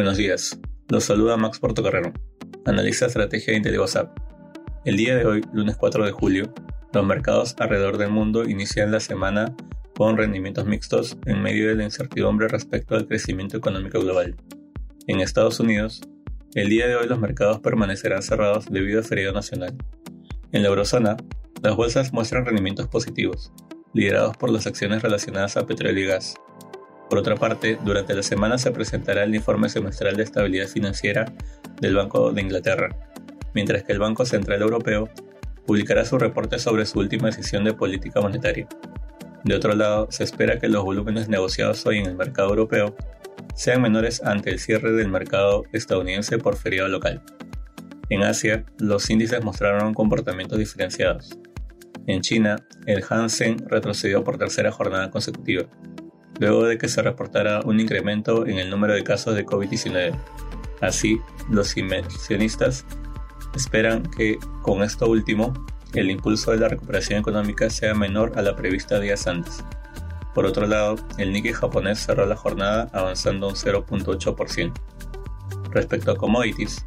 Buenos días, los saluda Max Portocarrero, analista de estrategia de IntelliWhatsApp. El día de hoy, lunes 4 de julio, los mercados alrededor del mundo inician la semana con rendimientos mixtos en medio de la incertidumbre respecto al crecimiento económico global. En Estados Unidos, el día de hoy los mercados permanecerán cerrados debido a feriado nacional. En la eurozona, las bolsas muestran rendimientos positivos, liderados por las acciones relacionadas a petróleo y gas. Por otra parte, durante la semana se presentará el informe semestral de estabilidad financiera del Banco de Inglaterra, mientras que el Banco Central Europeo publicará su reporte sobre su última decisión de política monetaria. De otro lado, se espera que los volúmenes negociados hoy en el mercado europeo sean menores ante el cierre del mercado estadounidense por feriado local. En Asia, los índices mostraron comportamientos diferenciados. En China, el Hansen retrocedió por tercera jornada consecutiva, luego de que se reportara un incremento en el número de casos de COVID-19. Así, los inversionistas esperan que con esto último, el impulso de la recuperación económica sea menor a la prevista días antes. Por otro lado, el Nikkei japonés cerró la jornada avanzando un 0.8%. Respecto a commodities,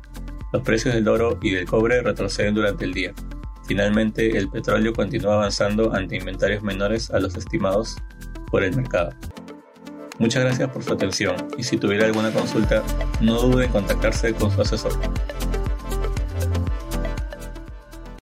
los precios del oro y del cobre retroceden durante el día, Finalmente, el petróleo continúa avanzando ante inventarios menores a los estimados por el mercado. Muchas gracias por su atención y si tuviera alguna consulta, no dude en contactarse con su asesor.